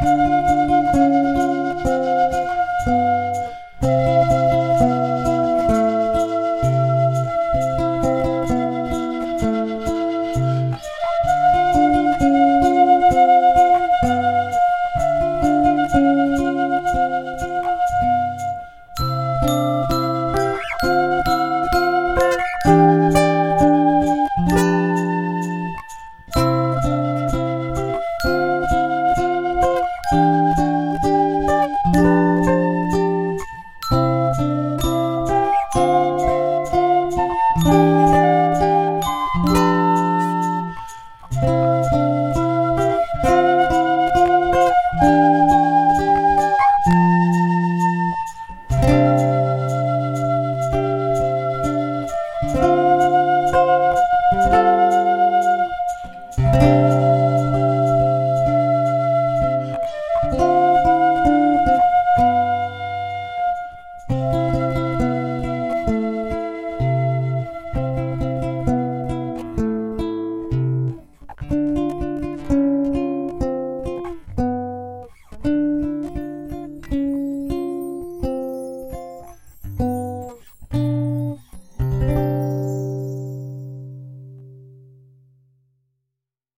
Música